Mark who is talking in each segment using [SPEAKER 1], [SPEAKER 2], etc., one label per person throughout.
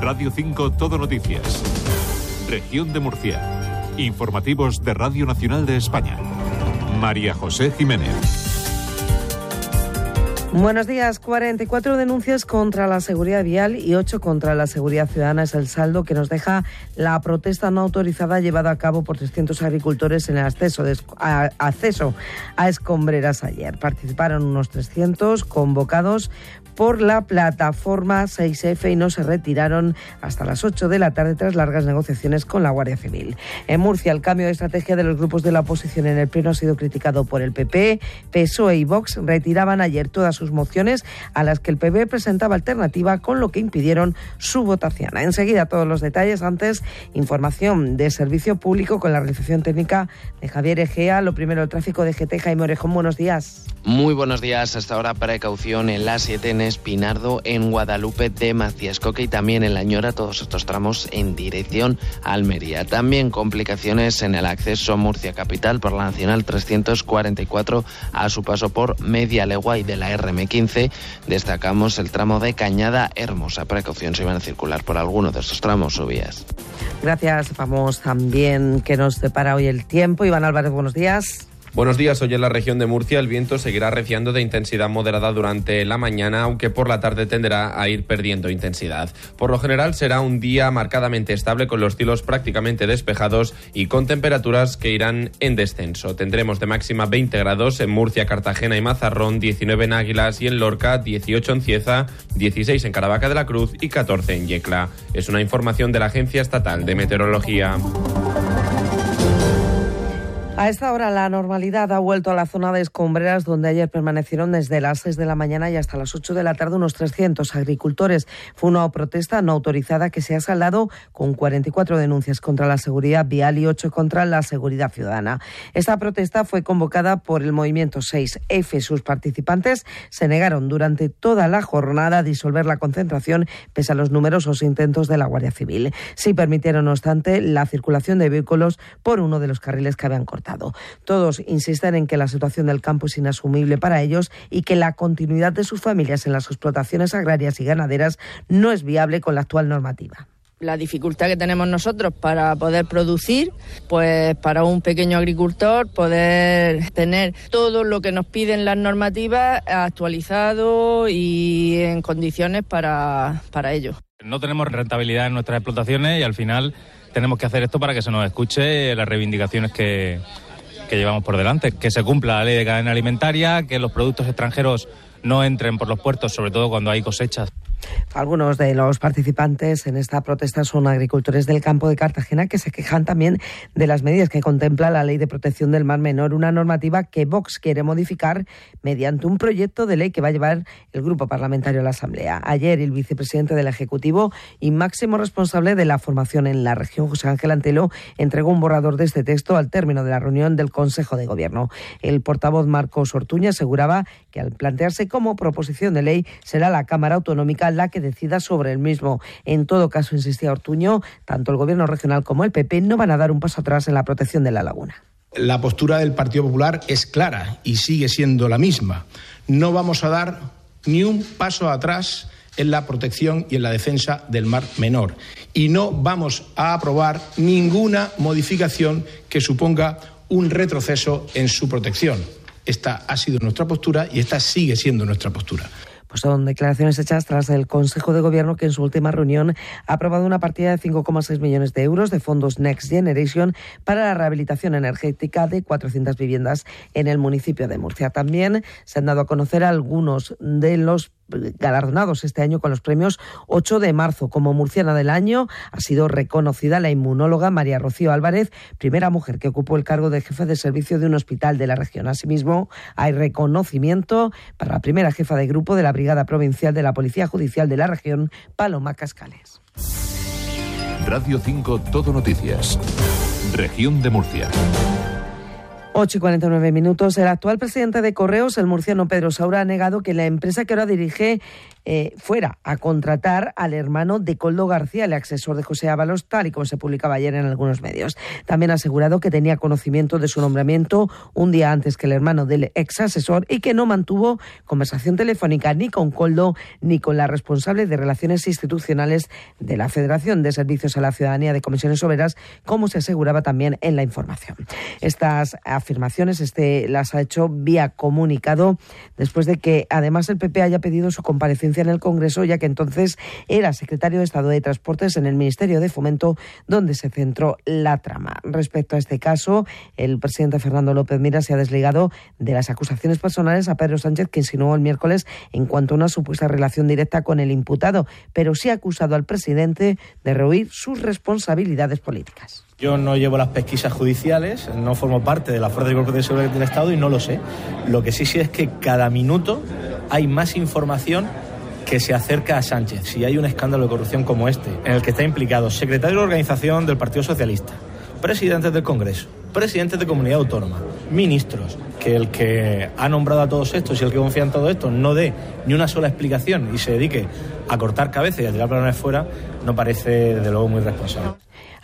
[SPEAKER 1] Radio 5 Todo Noticias. Región de Murcia. Informativos de Radio Nacional de España. María José Jiménez.
[SPEAKER 2] Buenos días. 44 denuncias contra la seguridad vial y 8 contra la seguridad ciudadana es el saldo que nos deja la protesta no autorizada llevada a cabo por 300 agricultores en el acceso, a, acceso a escombreras ayer. Participaron unos 300 convocados por la plataforma 6F y no se retiraron hasta las 8 de la tarde tras largas negociaciones con la Guardia Civil. En Murcia, el cambio de estrategia de los grupos de la oposición en el Pleno ha sido criticado por el PP. PSOE y Vox retiraban ayer todas sus mociones a las que el PP presentaba alternativa, con lo que impidieron su votación. Enseguida todos los detalles. Antes, información de servicio público con la realización técnica de Javier Egea. Lo primero, el tráfico de GT. Jaime Orejón, buenos días.
[SPEAKER 3] Muy buenos días. Hasta ahora precaución en la 7 en Espinardo, en Guadalupe de Maciascoque y también en La Ñora, todos estos tramos en dirección a Almería. También complicaciones en el acceso a Murcia Capital por la Nacional 344 a su paso por Media Legua y de la RM15. Destacamos el tramo de Cañada Hermosa. Precaución si van a circular por alguno de estos tramos o vías.
[SPEAKER 2] Gracias. Vamos también que nos separa hoy el tiempo. Iván Álvarez, buenos días.
[SPEAKER 4] Buenos días. Hoy en la región de Murcia el viento seguirá reciando de intensidad moderada durante la mañana, aunque por la tarde tenderá a ir perdiendo intensidad. Por lo general será un día marcadamente estable con los cielos prácticamente despejados y con temperaturas que irán en descenso. Tendremos de máxima 20 grados en Murcia, Cartagena y Mazarrón, 19 en Águilas y en Lorca, 18 en Cieza, 16 en Caravaca de la Cruz y 14 en Yecla. Es una información de la Agencia Estatal de Meteorología.
[SPEAKER 2] A esta hora la normalidad ha vuelto a la zona de escombreras donde ayer permanecieron desde las 6 de la mañana y hasta las 8 de la tarde unos 300 agricultores. Fue una protesta no autorizada que se ha saldado con 44 denuncias contra la seguridad vial y 8 contra la seguridad ciudadana. Esta protesta fue convocada por el movimiento 6F. Sus participantes se negaron durante toda la jornada a disolver la concentración pese a los numerosos intentos de la Guardia Civil. Sí permitieron, no obstante, la circulación de vehículos por uno de los carriles que habían cortado. Todos insisten en que la situación del campo es inasumible para ellos y que la continuidad de sus familias en las explotaciones agrarias y ganaderas no es viable con la actual normativa
[SPEAKER 5] la dificultad que tenemos nosotros para poder producir, pues para un pequeño agricultor poder tener todo lo que nos piden las normativas actualizado y en condiciones para, para ello.
[SPEAKER 6] No tenemos rentabilidad en nuestras explotaciones y al final tenemos que hacer esto para que se nos escuche las reivindicaciones que, que llevamos por delante, que se cumpla la ley de cadena alimentaria, que los productos extranjeros no entren por los puertos, sobre todo cuando hay cosechas.
[SPEAKER 2] Algunos de los participantes en esta protesta son agricultores del campo de Cartagena que se quejan también de las medidas que contempla la Ley de Protección del Mar Menor, una normativa que Vox quiere modificar mediante un proyecto de ley que va a llevar el Grupo Parlamentario a la Asamblea. Ayer el vicepresidente del Ejecutivo y máximo responsable de la formación en la región, José Ángel Antelo, entregó un borrador de este texto al término de la reunión del Consejo de Gobierno. El portavoz Marcos Ortuña aseguraba que al plantearse como proposición de ley será la Cámara Autonómica la que decida sobre el mismo. En todo caso, insistía Ortuño, tanto el Gobierno regional como el PP no van a dar un paso atrás en la protección de la laguna.
[SPEAKER 7] La postura del Partido Popular es clara y sigue siendo la misma. No vamos a dar ni un paso atrás en la protección y en la defensa del mar menor. Y no vamos a aprobar ninguna modificación que suponga un retroceso en su protección. Esta ha sido nuestra postura y esta sigue siendo nuestra postura.
[SPEAKER 2] Pues son declaraciones hechas tras el Consejo de Gobierno que en su última reunión ha aprobado una partida de 5,6 millones de euros de fondos Next Generation para la rehabilitación energética de 400 viviendas en el municipio de Murcia. También se han dado a conocer algunos de los galardonados este año con los premios 8 de marzo. Como murciana del año ha sido reconocida la inmunóloga María Rocío Álvarez, primera mujer que ocupó el cargo de jefe de servicio de un hospital de la región. Asimismo, hay reconocimiento para la primera jefa de grupo de la Brigada Provincial de la Policía Judicial de la región, Paloma Cascales.
[SPEAKER 1] Radio 5 Todo Noticias. Región de Murcia.
[SPEAKER 2] 8 y 49 minutos. El actual presidente de Correos, el murciano Pedro Saura, ha negado que la empresa que ahora dirige eh, fuera a contratar al hermano de Coldo García, el asesor de José Ábalos, tal y como se publicaba ayer en algunos medios. También ha asegurado que tenía conocimiento de su nombramiento un día antes que el hermano del ex asesor y que no mantuvo conversación telefónica ni con Coldo ni con la responsable de Relaciones Institucionales de la Federación de Servicios a la Ciudadanía de Comisiones Obreras, como se aseguraba también en la información. Estas afirmaciones este, las ha hecho vía comunicado después de que además el PP haya pedido su comparecencia en el Congreso, ya que entonces era secretario de Estado de Transportes en el Ministerio de Fomento, donde se centró la trama. Respecto a este caso, el presidente Fernando López Mira se ha desligado de las acusaciones personales a Pedro Sánchez, que insinuó el miércoles en cuanto a una supuesta relación directa con el imputado, pero sí ha acusado al presidente de rehuir sus responsabilidades políticas.
[SPEAKER 8] Yo no llevo las pesquisas judiciales, no formo parte de la Fuerza de Cuerpos de Seguridad del Estado y no lo sé. Lo que sí sé es que cada minuto hay más información que se acerca a Sánchez si hay un escándalo de corrupción como este, en el que está implicado secretario de organización del Partido Socialista, presidentes del Congreso, presidentes de comunidad autónoma, ministros, que el que ha nombrado a todos estos y el que confía en todo esto no dé ni una sola explicación y se dedique a cortar cabezas y a tirar balones fuera, no parece de luego muy responsable.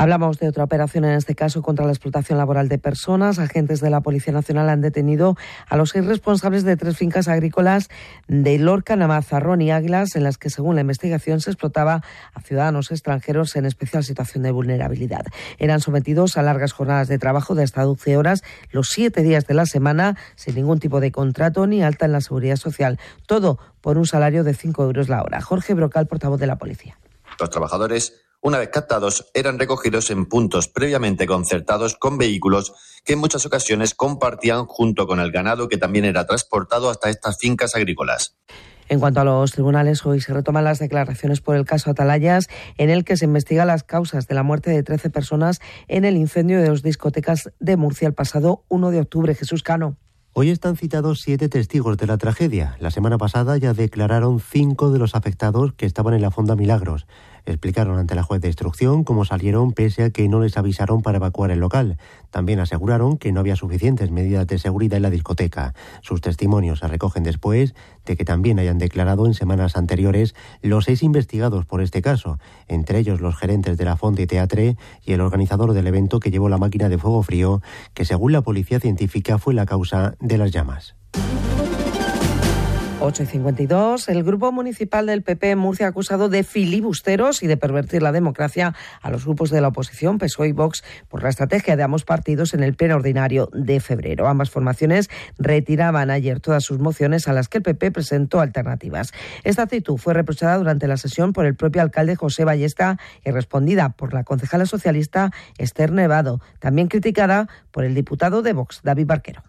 [SPEAKER 2] Hablamos de otra operación, en este caso contra la explotación laboral de personas. Agentes de la Policía Nacional han detenido a los seis responsables de tres fincas agrícolas de Lorca, Namazarrón y Águilas, en las que, según la investigación, se explotaba a ciudadanos extranjeros en especial situación de vulnerabilidad. Eran sometidos a largas jornadas de trabajo de hasta 12 horas, los siete días de la semana, sin ningún tipo de contrato ni alta en la seguridad social. Todo por un salario de 5 euros la hora. Jorge Brocal, portavoz de la policía.
[SPEAKER 9] Los trabajadores una vez captados, eran recogidos en puntos previamente concertados con vehículos que en muchas ocasiones compartían junto con el ganado que también era transportado hasta estas fincas agrícolas.
[SPEAKER 2] En cuanto a los tribunales, hoy se retoman las declaraciones por el caso Atalayas, en el que se investiga las causas de la muerte de 13 personas en el incendio de dos discotecas de Murcia el pasado 1 de octubre. Jesús Cano.
[SPEAKER 10] Hoy están citados siete testigos de la tragedia. La semana pasada ya declararon cinco de los afectados que estaban en la Fonda Milagros. Explicaron ante la juez de instrucción cómo salieron pese a que no les avisaron para evacuar el local. También aseguraron que no había suficientes medidas de seguridad en la discoteca. Sus testimonios se recogen después de que también hayan declarado en semanas anteriores los seis investigados por este caso, entre ellos los gerentes de la Fonte Teatre y el organizador del evento que llevó la máquina de fuego frío, que según la policía científica fue la causa de las llamas.
[SPEAKER 2] 8 y 52. El Grupo Municipal del PP Murcia ha acusado de filibusteros y de pervertir la democracia a los grupos de la oposición, PSOE y Vox, por la estrategia de ambos partidos en el pleno ordinario de febrero. Ambas formaciones retiraban ayer todas sus mociones a las que el PP presentó alternativas. Esta actitud fue reprochada durante la sesión por el propio alcalde José Ballesta y respondida por la concejala socialista Esther Nevado, también criticada por el diputado de Vox, David Barquero.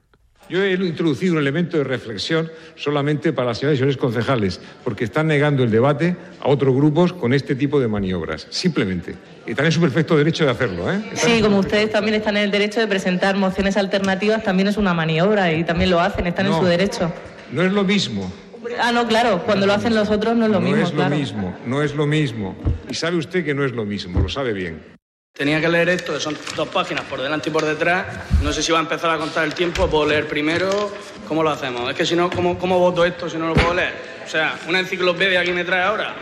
[SPEAKER 11] Yo he introducido un elemento de reflexión solamente para las señoras y señores concejales, porque están negando el debate a otros grupos con este tipo de maniobras, simplemente. Y están en su perfecto derecho de hacerlo. ¿eh?
[SPEAKER 12] sí, como ustedes también están en el derecho de presentar mociones alternativas, también es una maniobra y también lo hacen, están en su derecho.
[SPEAKER 11] No es lo mismo.
[SPEAKER 12] Ah, no, claro, cuando lo hacen los otros no es lo mismo.
[SPEAKER 11] No es lo mismo, no es lo mismo. Y sabe usted que no es lo mismo, lo sabe bien.
[SPEAKER 13] Tenía que leer esto, que son dos páginas por delante y por detrás. No sé si va a empezar a contar el tiempo, puedo leer primero. ¿Cómo lo hacemos? Es que si no, ¿cómo, cómo voto esto si no lo puedo leer? O sea, una enciclopedia aquí me trae ahora.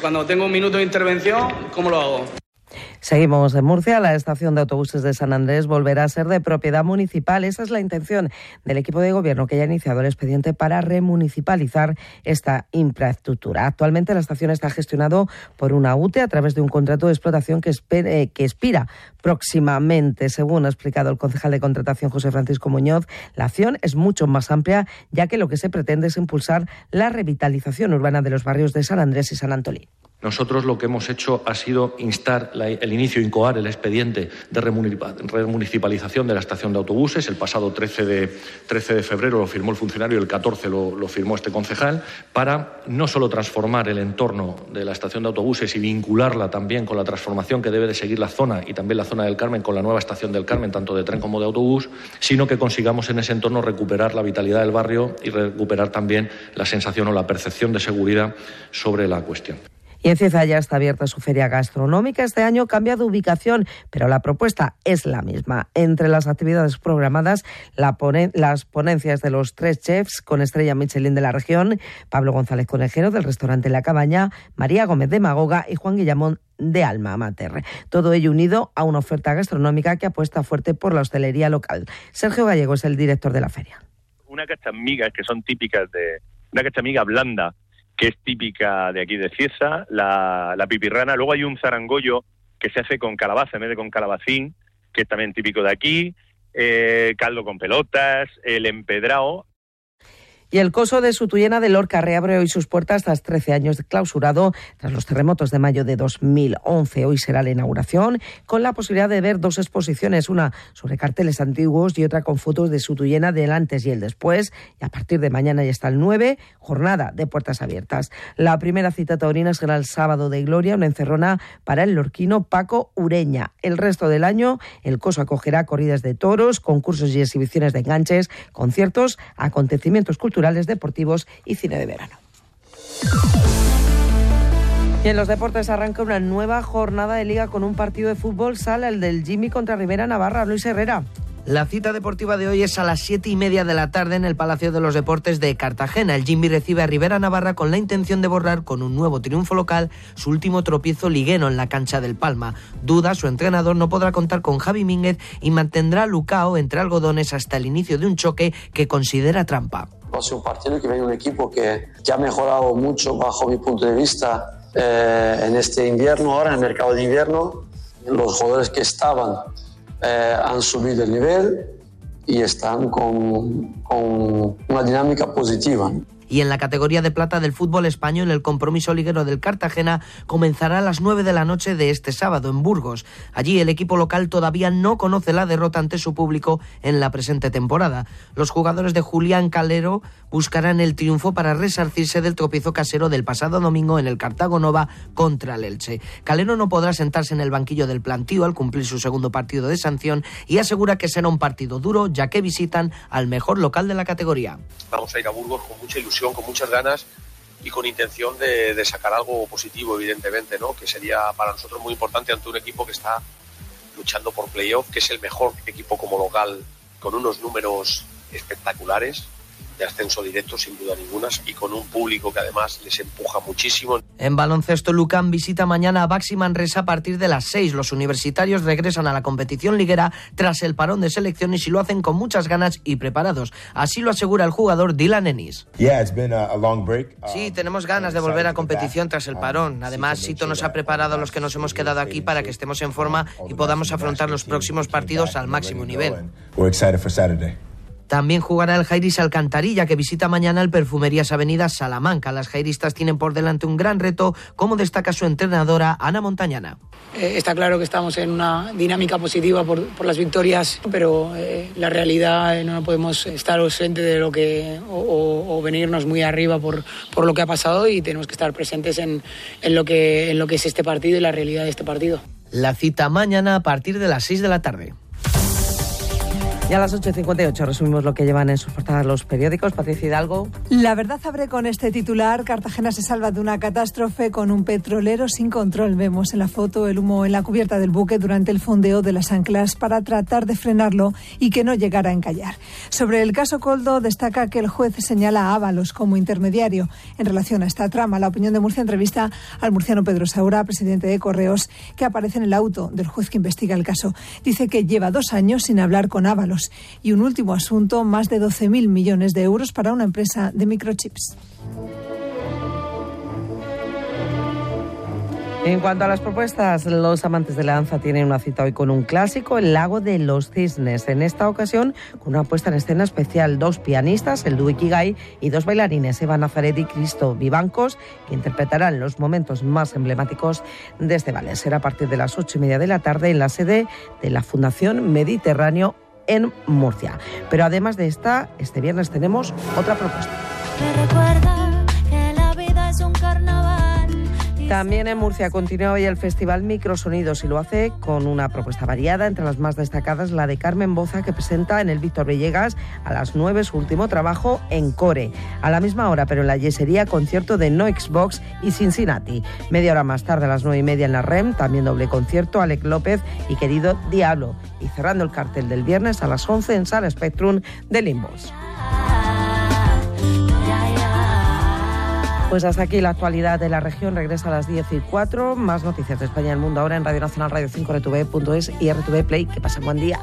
[SPEAKER 13] Cuando tengo un minuto de intervención, ¿cómo lo hago?
[SPEAKER 2] Seguimos en Murcia. La estación de autobuses de San Andrés volverá a ser de propiedad municipal. Esa es la intención del equipo de gobierno que ya ha iniciado el expediente para remunicipalizar esta infraestructura. Actualmente la estación está gestionado por una UTE a través de un contrato de explotación que, espere, que expira próximamente. Según ha explicado el concejal de contratación José Francisco Muñoz, la acción es mucho más amplia ya que lo que se pretende es impulsar la revitalización urbana de los barrios de San Andrés y San Antolín.
[SPEAKER 14] Nosotros lo que hemos hecho ha sido instar el inicio, incoar el expediente de remunicipalización de la estación de autobuses. El pasado 13 de, 13 de febrero lo firmó el funcionario y el 14 lo, lo, firmó este concejal, para no solo transformar el entorno de la estación de autobuses y vincularla también con la transformación que debe de seguir la zona y también la zona del Carmen con la nueva estación del Carmen, tanto de tren como de autobús, sino que consigamos en ese entorno recuperar la vitalidad del barrio y recuperar también la sensación o la percepción de seguridad sobre la cuestión.
[SPEAKER 2] Y en Cieza ya está abierta su feria gastronómica. Este año cambia de ubicación, pero la propuesta es la misma. Entre las actividades programadas, las ponencias de los tres chefs con estrella Michelin de la región, Pablo González Conejero del restaurante La Cabaña, María Gómez de Magoga y Juan Guillamón de Alma Mater. Todo ello unido a una oferta gastronómica que apuesta fuerte por la hostelería local. Sergio Gallego es el director de la feria.
[SPEAKER 15] Una cachamigas que son típicas de una cachamiga blanda que es típica de aquí de Cieza, la, pipirrana. Luego hay un zarangollo que se hace con calabaza en vez de con calabacín, que es también típico de aquí. Eh, caldo con pelotas, el empedrao,
[SPEAKER 2] y el coso de Sutuyena de Lorca reabre hoy sus puertas tras 13 años de clausurado tras los terremotos de mayo de 2011. Hoy será la inauguración con la posibilidad de ver dos exposiciones, una sobre carteles antiguos y otra con fotos de Sutuyena del antes y el después. Y a partir de mañana y hasta el 9, jornada de puertas abiertas. La primera cita taurina será el sábado de Gloria, una encerrona para el lorquino Paco Ureña. El resto del año, el coso acogerá corridas de toros, concursos y exhibiciones de enganches, conciertos, acontecimientos culturales deportivos y cine de verano. Y en los deportes arranca una nueva jornada de liga con un partido de fútbol. Sale el del Jimmy contra Rivera Navarra, Luis Herrera.
[SPEAKER 16] La cita deportiva de hoy es a las siete y media de la tarde en el Palacio de los Deportes de Cartagena. El Jimmy recibe a Rivera Navarra con la intención de borrar con un nuevo triunfo local su último tropiezo ligueno en la cancha del Palma. Duda, su entrenador no podrá contar con Javi Mínguez y mantendrá a Lucao entre algodones hasta el inicio de un choque que considera trampa.
[SPEAKER 17] Va a ser un partido que viene un equipo que ya ha mejorado mucho bajo mi punto de vista eh, en este invierno, ahora en el mercado de invierno. Los jugadores que estaban eh, han subido el nivel y están con, con una dinámica positiva.
[SPEAKER 16] Y en la categoría de plata del fútbol español, el compromiso liguero del Cartagena comenzará a las 9 de la noche de este sábado en Burgos. Allí el equipo local todavía no conoce la derrota ante su público en la presente temporada. Los jugadores de Julián Calero buscarán el triunfo para resarcirse del tropiezo casero del pasado domingo en el Cartago Nova contra el Elche. Calero no podrá sentarse en el banquillo del plantío al cumplir su segundo partido de sanción y asegura que será un partido duro ya que visitan al mejor local de la categoría.
[SPEAKER 18] Vamos a ir a Burgos con mucha ilusión con muchas ganas y con intención de, sacar algo positivo, evidentemente, ¿no? que sería para nosotros muy importante ante un equipo que está luchando por playoff, que es el mejor equipo como local, con unos números espectaculares de ascenso directo sin duda ninguna y con un público que además les empuja muchísimo.
[SPEAKER 16] En baloncesto, Lucan visita mañana a Baxi Manresa a partir de las 6. Los universitarios regresan a la competición liguera tras el parón de selecciones y lo hacen con muchas ganas y preparados. Así lo asegura el jugador Dylan Ennis. Sí, tenemos ganas de volver a competición tras el parón. Además, Sito nos ha preparado a los que nos hemos quedado aquí para que estemos en forma y podamos afrontar los próximos partidos al máximo nivel. También jugará el Jairis Alcantarilla, que visita mañana el Perfumerías Avenida Salamanca. Las jairistas tienen por delante un gran reto, como destaca su entrenadora Ana Montañana.
[SPEAKER 19] Eh, está claro que estamos en una dinámica positiva por, las victorias, pero eh, la realidad eh, no podemos estar ausente de lo que o, venirnos muy arriba por, por, lo que ha pasado y tenemos que estar presentes en, en, lo que, en lo que es este partido y la realidad de este partido.
[SPEAKER 16] La cita mañana a partir de las 6 de la tarde.
[SPEAKER 2] Y a las 8.58 resumimos lo que llevan en sus portadas los periódicos. Patricia Hidalgo.
[SPEAKER 20] La verdad abre con este titular. Cartagena se salva de una catástrofe con un petrolero sin control. Vemos en la foto el humo en la cubierta del buque durante el fondeo de las anclas para tratar de frenarlo y que no llegara a encallar. Sobre el caso Coldo destaca que el juez señala a Ábalos como intermediario en relación a esta trama. La opinión de Murcia entrevista al murciano Pedro Saura, presidente de Correos, que aparece en el auto del juez que investiga el caso. Dice que lleva dos años sin hablar con Ábalos y un último asunto, más de 12.000 millones de euros para una empresa de microchips.
[SPEAKER 2] En cuanto a las propuestas, los amantes de la danza tienen una cita hoy con un clásico, El Lago de los Cisnes. En esta ocasión, con una puesta en escena especial, dos pianistas, el dúo Ikigai, y dos bailarines, Eva Nazaret y Cristo Vivancos, que interpretarán los momentos más emblemáticos de este ballet. Será a partir de las ocho y media de la tarde en la sede de la Fundación Mediterráneo en Murcia. Pero además de esta, este viernes tenemos otra propuesta. También en Murcia continúa hoy el Festival Microsonidos y lo hace con una propuesta variada, entre las más destacadas la de Carmen Boza que presenta en el Víctor Villegas a las 9 su último trabajo en Core. A la misma hora, pero en la yesería, concierto de No Xbox y Cincinnati. Media hora más tarde, a las 9 y media en la REM, también doble concierto, Alec López y querido Diablo. Y cerrando el cartel del viernes a las 11 en Sala Spectrum de Limbos. Pues hasta aquí la actualidad de la región. Regresa a las 10 y 4. Más noticias de España y el mundo ahora en Radio Nacional, Radio 5, RTV.es y RTV Play. Que pasen buen día.